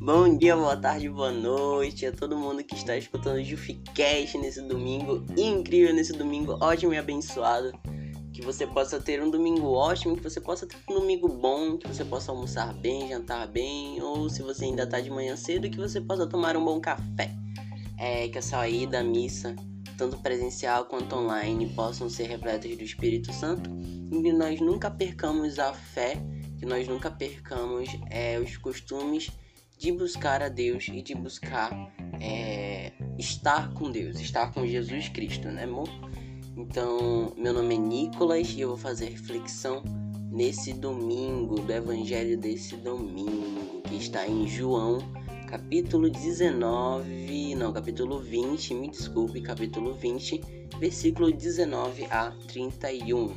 Bom dia, boa tarde, boa noite a todo mundo que está escutando o Juficast nesse domingo incrível, nesse domingo ótimo e abençoado. Que você possa ter um domingo ótimo, que você possa ter um domingo bom, que você possa almoçar bem, jantar bem, ou se você ainda está de manhã cedo, que você possa tomar um bom café. É, que a ida à missa, tanto presencial quanto online, possam ser repletas do Espírito Santo e que nós nunca percamos a fé, que nós nunca percamos é, os costumes de buscar a Deus e de buscar é, estar com Deus, estar com Jesus Cristo, né, amor? Então, meu nome é Nicolas e eu vou fazer reflexão nesse domingo, do Evangelho desse domingo, que está em João, capítulo 19, não, capítulo 20, me desculpe, capítulo 20, versículo 19 a 31.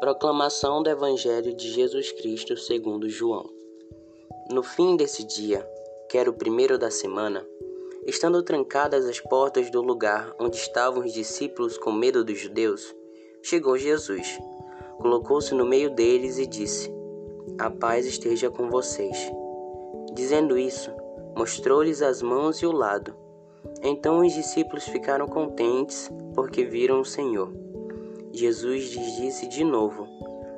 Proclamação do Evangelho de Jesus Cristo segundo João. No fim desse dia, que era o primeiro da semana, estando trancadas as portas do lugar onde estavam os discípulos com medo dos judeus, chegou Jesus, colocou-se no meio deles e disse: A paz esteja com vocês. Dizendo isso, mostrou-lhes as mãos e o lado. Então os discípulos ficaram contentes porque viram o Senhor. Jesus lhes disse de novo: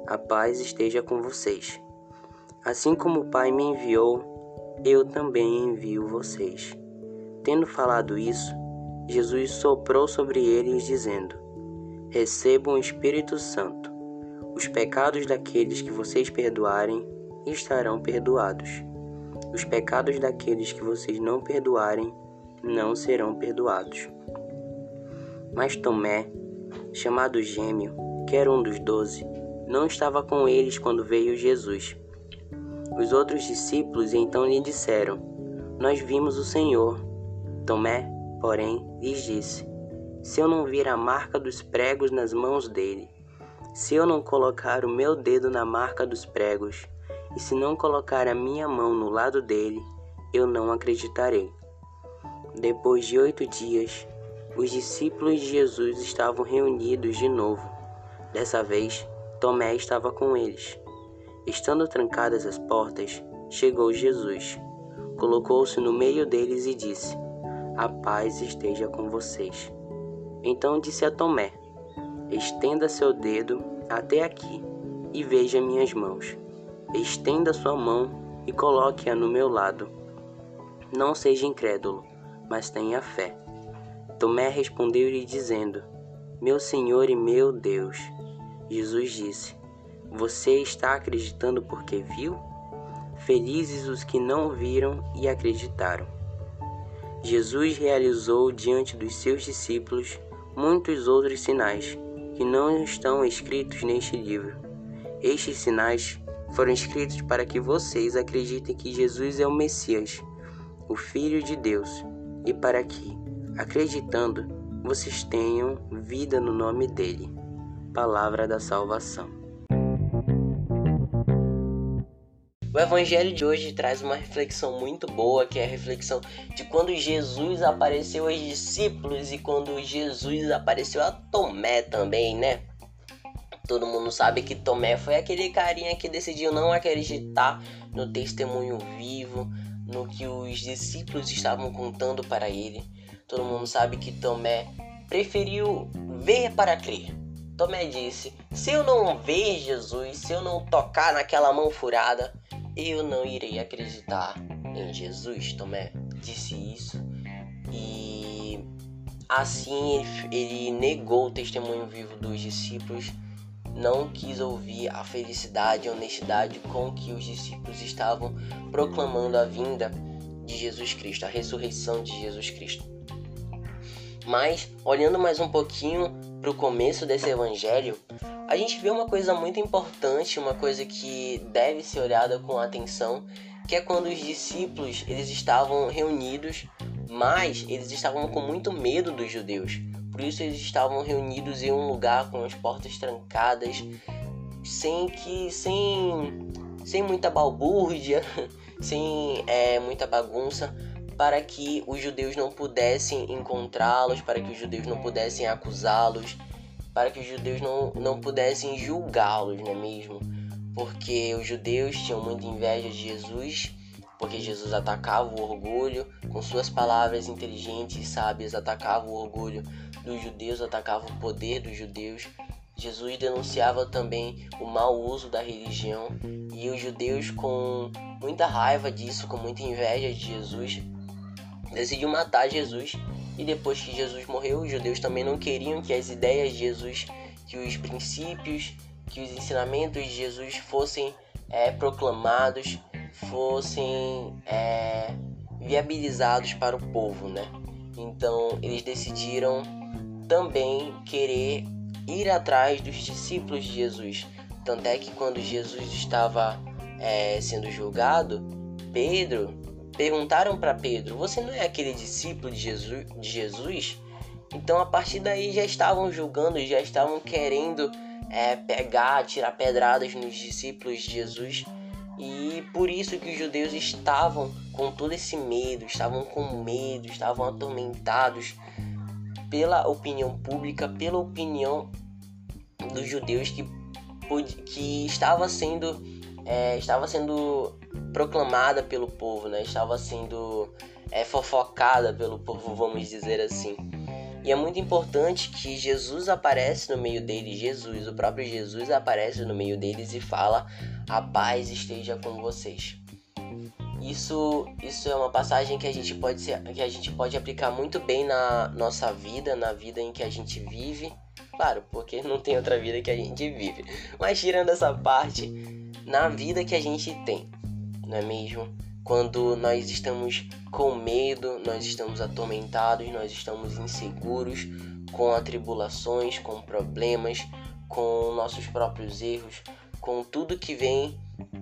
A paz esteja com vocês. Assim como o Pai me enviou, eu também envio vocês. Tendo falado isso, Jesus soprou sobre eles, dizendo: Recebam o Espírito Santo. Os pecados daqueles que vocês perdoarem estarão perdoados. Os pecados daqueles que vocês não perdoarem não serão perdoados. Mas Tomé, chamado Gêmeo, que era um dos doze, não estava com eles quando veio Jesus. Os outros discípulos então lhe disseram: Nós vimos o Senhor. Tomé, porém, lhes disse: Se eu não vir a marca dos pregos nas mãos dele, se eu não colocar o meu dedo na marca dos pregos, e se não colocar a minha mão no lado dele, eu não acreditarei. Depois de oito dias, os discípulos de Jesus estavam reunidos de novo. Dessa vez, Tomé estava com eles. Estando trancadas as portas, chegou Jesus, colocou-se no meio deles e disse: A paz esteja com vocês. Então disse a Tomé: Estenda seu dedo até aqui e veja minhas mãos. Estenda sua mão e coloque-a no meu lado. Não seja incrédulo, mas tenha fé. Tomé respondeu-lhe dizendo: Meu Senhor e meu Deus. Jesus disse: Você está acreditando porque viu? Felizes os que não viram e acreditaram. Jesus realizou diante dos seus discípulos muitos outros sinais que não estão escritos neste livro. Estes sinais foram escritos para que vocês acreditem que Jesus é o Messias, o Filho de Deus, e para que, acreditando, vocês tenham vida no nome dele. Palavra da salvação. O evangelho de hoje traz uma reflexão muito boa, que é a reflexão de quando Jesus apareceu aos discípulos e quando Jesus apareceu a Tomé também, né? Todo mundo sabe que Tomé foi aquele carinha que decidiu não acreditar no testemunho vivo, no que os discípulos estavam contando para ele. Todo mundo sabe que Tomé preferiu ver para crer. Tomé disse: Se eu não ver Jesus, se eu não tocar naquela mão furada, eu não irei acreditar em Jesus. Tomé disse isso e assim ele, negou o testemunho vivo dos discípulos não quis ouvir a felicidade e honestidade com que os discípulos estavam proclamando a vinda de Jesus Cristo, a ressurreição de Jesus Cristo. Mas, olhando mais um pouquinho para o começo desse evangelho, a gente vê uma coisa muito importante, uma coisa que deve ser olhada com atenção, que é quando os discípulos eles estavam reunidos, mas eles estavam com muito medo dos judeus. Por isso eles estavam reunidos em um lugar com as portas trancadas, sem que sem sem muita balbúrdia, sem é, muita bagunça, para que os judeus não pudessem encontrá-los, para que os judeus não pudessem acusá-los, para que os judeus não, não pudessem julgá-los, não é mesmo? Porque os judeus tinham muita inveja de Jesus, porque Jesus atacava o orgulho, com suas palavras inteligentes e sábias, atacava o orgulho dos judeus, atacava o poder dos judeus. Jesus denunciava também o mau uso da religião e os judeus, com muita raiva disso, com muita inveja de Jesus, decidiu matar Jesus. E depois que Jesus morreu, os judeus também não queriam que as ideias de Jesus, que os princípios, que os ensinamentos de Jesus fossem é, proclamados, fossem é, viabilizados para o povo, né? Então eles decidiram também querer ir atrás dos discípulos de Jesus. Tanto é que quando Jesus estava é, sendo julgado, Pedro perguntaram para Pedro: Você não é aquele discípulo de Jesus, de Jesus? Então a partir daí já estavam julgando, já estavam querendo é, pegar, tirar pedradas nos discípulos de Jesus. E por isso que os judeus estavam com todo esse medo, estavam com medo, estavam atormentados pela opinião pública, pela opinião dos judeus que, que estava sendo é, estava sendo proclamada pelo povo, né? Estava sendo é, fofocada pelo povo, vamos dizer assim. E é muito importante que Jesus aparece no meio deles, Jesus, o próprio Jesus aparece no meio deles e fala: "A paz esteja com vocês". Isso, isso é uma passagem que a gente pode ser, que a gente pode aplicar muito bem na nossa vida, na vida em que a gente vive. Claro, porque não tem outra vida que a gente vive. Mas tirando essa parte, na vida que a gente tem, não é mesmo? Quando nós estamos com medo, nós estamos atormentados, nós estamos inseguros, com atribulações, com problemas, com nossos próprios erros, com tudo que vem,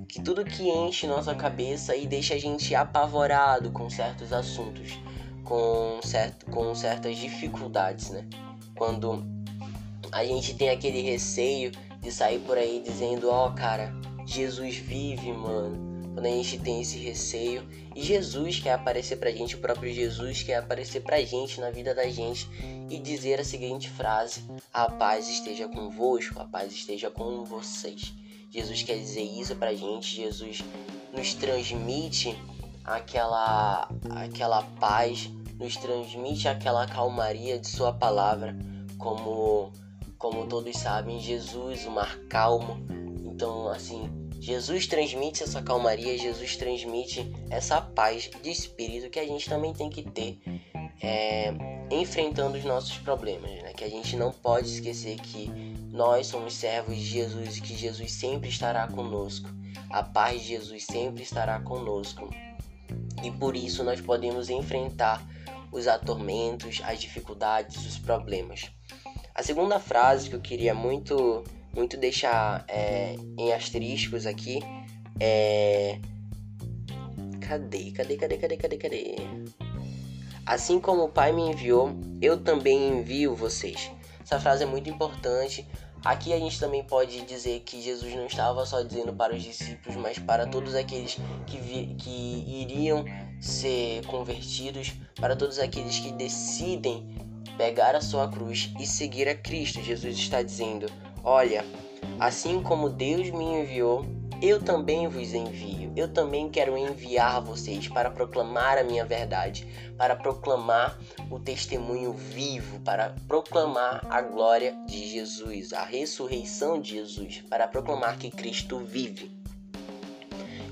que tudo que enche nossa cabeça e deixa a gente apavorado com certos assuntos, com, certo, com certas dificuldades, né? Quando a gente tem aquele receio de sair por aí dizendo, ó, oh, cara, Jesus vive, mano quando a gente tem esse receio. E Jesus quer aparecer pra gente, o próprio Jesus quer aparecer pra gente na vida da gente e dizer a seguinte frase: A paz esteja convosco, a paz esteja com vocês. Jesus quer dizer isso pra gente, Jesus nos transmite aquela aquela paz, nos transmite aquela calmaria de sua palavra, como como todos sabem, Jesus, o mar calmo. Então, assim, Jesus transmite essa calmaria, Jesus transmite essa paz de espírito que a gente também tem que ter é, enfrentando os nossos problemas, né? Que a gente não pode esquecer que nós somos servos de Jesus e que Jesus sempre estará conosco. A paz de Jesus sempre estará conosco. E por isso nós podemos enfrentar os atormentos, as dificuldades, os problemas. A segunda frase que eu queria muito muito deixar é, em asteriscos aqui é. Cadê? Cadê? Cadê? Cadê? Cadê? Cadê? Assim como o Pai me enviou, eu também envio vocês. Essa frase é muito importante. Aqui a gente também pode dizer que Jesus não estava só dizendo para os discípulos, mas para todos aqueles que, vi, que iriam ser convertidos, para todos aqueles que decidem pegar a sua cruz e seguir a Cristo. Jesus está dizendo: Olha, assim como Deus me enviou, eu também vos envio. Eu também quero enviar vocês para proclamar a minha verdade, para proclamar o testemunho vivo, para proclamar a glória de Jesus, a ressurreição de Jesus, para proclamar que Cristo vive.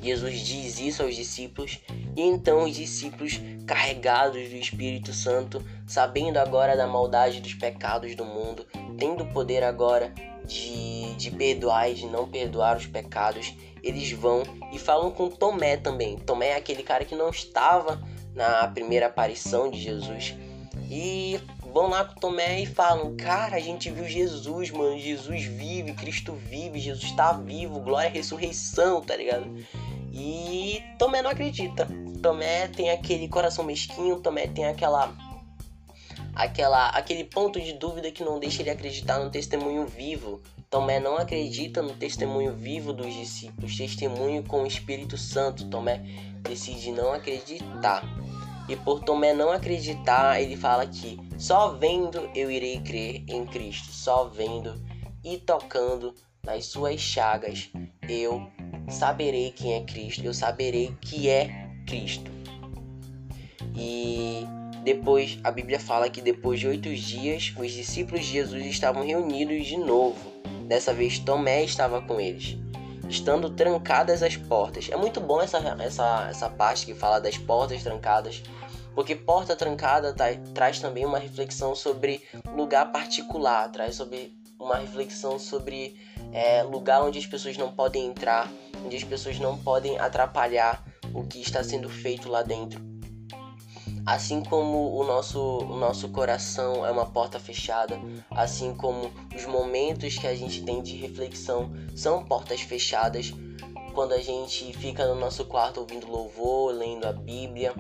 Jesus diz isso aos discípulos, e então os discípulos, carregados do Espírito Santo, sabendo agora da maldade dos pecados do mundo, tendo poder agora de, de perdoar e de não perdoar os pecados, eles vão e falam com Tomé também. Tomé é aquele cara que não estava na primeira aparição de Jesus. E vão lá com Tomé e falam: Cara, a gente viu Jesus, mano. Jesus vive, Cristo vive, Jesus está vivo, glória à ressurreição, tá ligado? E Tomé não acredita. Tomé tem aquele coração mesquinho, Tomé tem aquela aquela, aquele ponto de dúvida que não deixa ele acreditar no testemunho vivo. Tomé não acredita no testemunho vivo dos discípulos, testemunho com o Espírito Santo. Tomé decide não acreditar. E por Tomé não acreditar, ele fala que só vendo eu irei crer em Cristo, só vendo e tocando nas suas chagas eu saberei quem é Cristo, eu saberei que é Cristo. E depois a Bíblia fala que depois de oito dias os discípulos de Jesus estavam reunidos de novo. Dessa vez Tomé estava com eles estando trancadas as portas. É muito bom essa, essa, essa parte que fala das portas trancadas, porque porta trancada tá, traz também uma reflexão sobre lugar particular, traz sobre uma reflexão sobre é, lugar onde as pessoas não podem entrar, onde as pessoas não podem atrapalhar o que está sendo feito lá dentro. Assim como o nosso, o nosso coração é uma porta fechada, assim como os momentos que a gente tem de reflexão são portas fechadas, quando a gente fica no nosso quarto ouvindo louvor, lendo a Bíblia,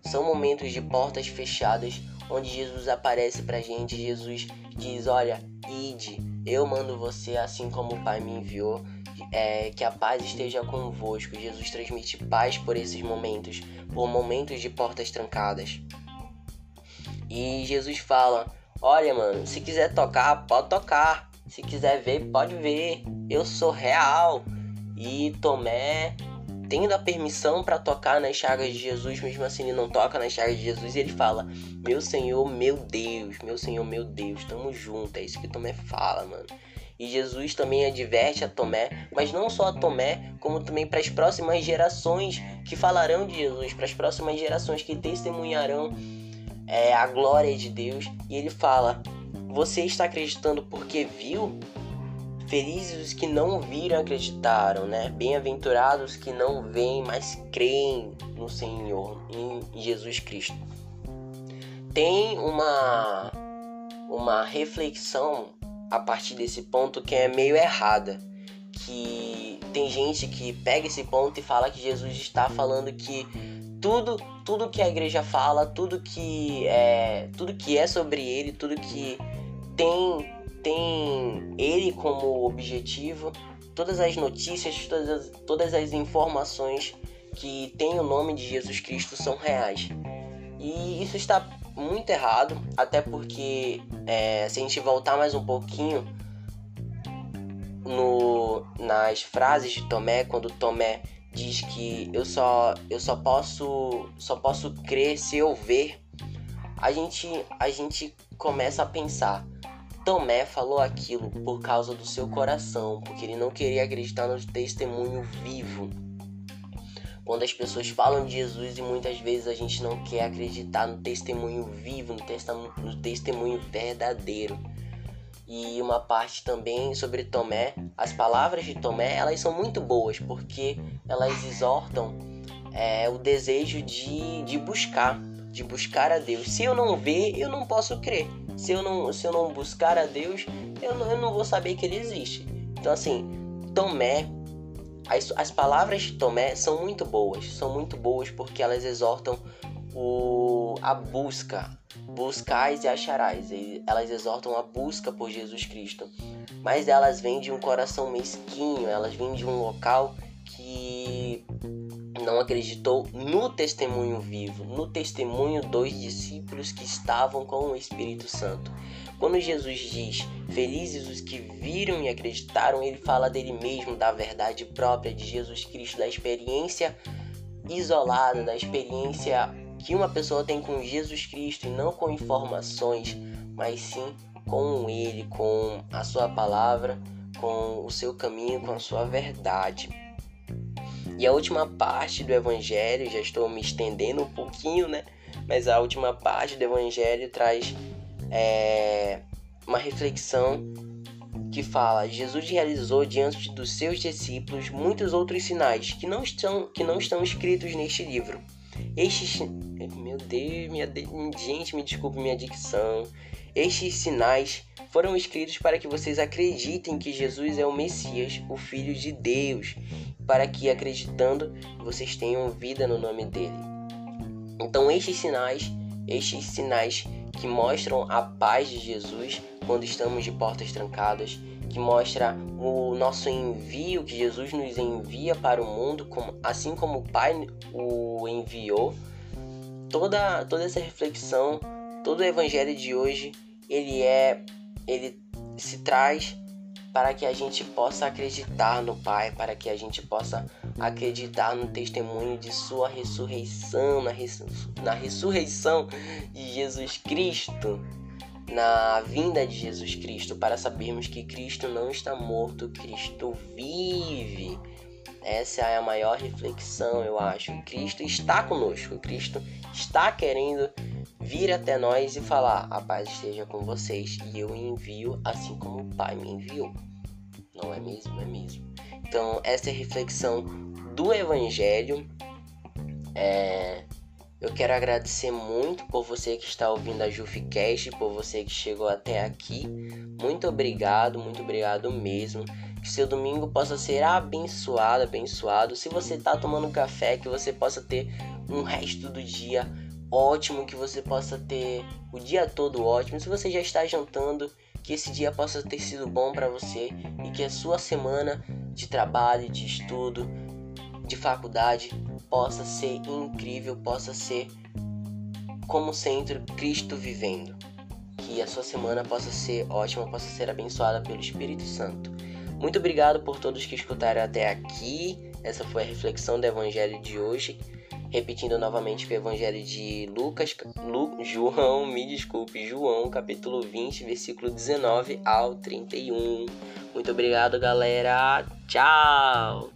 são momentos de portas fechadas onde Jesus aparece pra gente. Jesus diz: Olha, ide, eu mando você assim como o Pai me enviou é, que a paz esteja convosco. Jesus transmite paz por esses momentos, por momentos de portas trancadas. E Jesus fala: Olha, mano, se quiser tocar, pode tocar. Se quiser ver, pode ver. Eu sou real. E Tomé, tendo a permissão para tocar nas chagas de Jesus, mesmo assim ele não toca nas chagas de Jesus, ele fala: Meu Senhor, meu Deus, meu Senhor, meu Deus, tamo junto. É isso que Tomé fala, mano. E Jesus também adverte a Tomé, mas não só a Tomé, como também para as próximas gerações que falarão de Jesus, para as próximas gerações que testemunharão é, a glória de Deus. E ele fala: Você está acreditando porque viu? Felizes os que não viram acreditaram, né? Bem-aventurados que não veem, mas creem no Senhor, em Jesus Cristo. Tem uma uma reflexão a partir desse ponto que é meio errada. Que tem gente que pega esse ponto e fala que Jesus está falando que tudo, tudo que a igreja fala, tudo que é, tudo que é sobre ele, tudo que tem tem ele como objetivo, todas as notícias, todas as, todas as informações que tem o nome de Jesus Cristo são reais. E isso está muito errado, até porque é, se a gente voltar mais um pouquinho no, nas frases de Tomé, quando Tomé diz que eu só, eu só posso só posso crer se eu ver, a gente, a gente começa a pensar. Tomé falou aquilo por causa do seu coração, porque ele não queria acreditar no testemunho vivo quando as pessoas falam de Jesus e muitas vezes a gente não quer acreditar no testemunho vivo, no, testemunho, no testemunho verdadeiro. E uma parte também sobre Tomé, as palavras de Tomé, elas são muito boas porque elas exortam é, o desejo de, de buscar, de buscar a Deus. Se eu não ver, eu não posso crer. Se eu não, se eu não buscar a Deus, eu não, eu não vou saber que ele existe. Então assim, Tomé as, as palavras de Tomé são muito boas, são muito boas porque elas exortam o, a busca. Buscais e acharás. Elas exortam a busca por Jesus Cristo. Mas elas vêm de um coração mesquinho, elas vêm de um local que não acreditou no testemunho vivo, no testemunho dos discípulos que estavam com o Espírito Santo. Quando Jesus diz felizes os que viram e acreditaram, ele fala dele mesmo, da verdade própria de Jesus Cristo, da experiência isolada, da experiência que uma pessoa tem com Jesus Cristo e não com informações, mas sim com ele, com a sua palavra, com o seu caminho, com a sua verdade. E a última parte do evangelho, já estou me estendendo um pouquinho, né? Mas a última parte do evangelho traz é, uma reflexão que fala: Jesus realizou diante dos seus discípulos muitos outros sinais que não estão, que não estão escritos neste livro. Estes, meu Deus, minha gente, me desculpe minha dicção. Estes sinais foram escritos para que vocês acreditem que Jesus é o Messias, o Filho de Deus, para que acreditando vocês tenham vida no nome dele. Então estes sinais, estes sinais que mostram a paz de Jesus quando estamos de portas trancadas, que mostra o nosso envio que Jesus nos envia para o mundo, assim como o Pai o enviou. toda toda essa reflexão, todo o evangelho de hoje, ele é ele se traz para que a gente possa acreditar no Pai, para que a gente possa acreditar no testemunho de Sua ressurreição, na, na ressurreição de Jesus Cristo, na vinda de Jesus Cristo, para sabermos que Cristo não está morto, Cristo vive. Essa é a maior reflexão, eu acho. Cristo está conosco, Cristo está querendo vir até nós e falar: A paz esteja com vocês e eu envio assim como o Pai me enviou. Não é mesmo? É mesmo. Então, essa é a reflexão do Evangelho. É... Eu quero agradecer muito por você que está ouvindo a JufiCast, por você que chegou até aqui. Muito obrigado, muito obrigado mesmo. Que seu domingo possa ser abençoado, abençoado. Se você está tomando café, que você possa ter um resto do dia ótimo, que você possa ter o dia todo ótimo. Se você já está jantando, que esse dia possa ter sido bom para você e que a sua semana de trabalho, de estudo, de faculdade possa ser incrível, possa ser como centro Cristo vivendo. Que a sua semana possa ser ótima, possa ser abençoada pelo Espírito Santo. Muito obrigado por todos que escutaram até aqui. Essa foi a reflexão do Evangelho de hoje. Repetindo novamente o Evangelho de Lucas, Lu, João, me desculpe, João, capítulo 20, versículo 19 ao 31. Muito obrigado, galera. Tchau!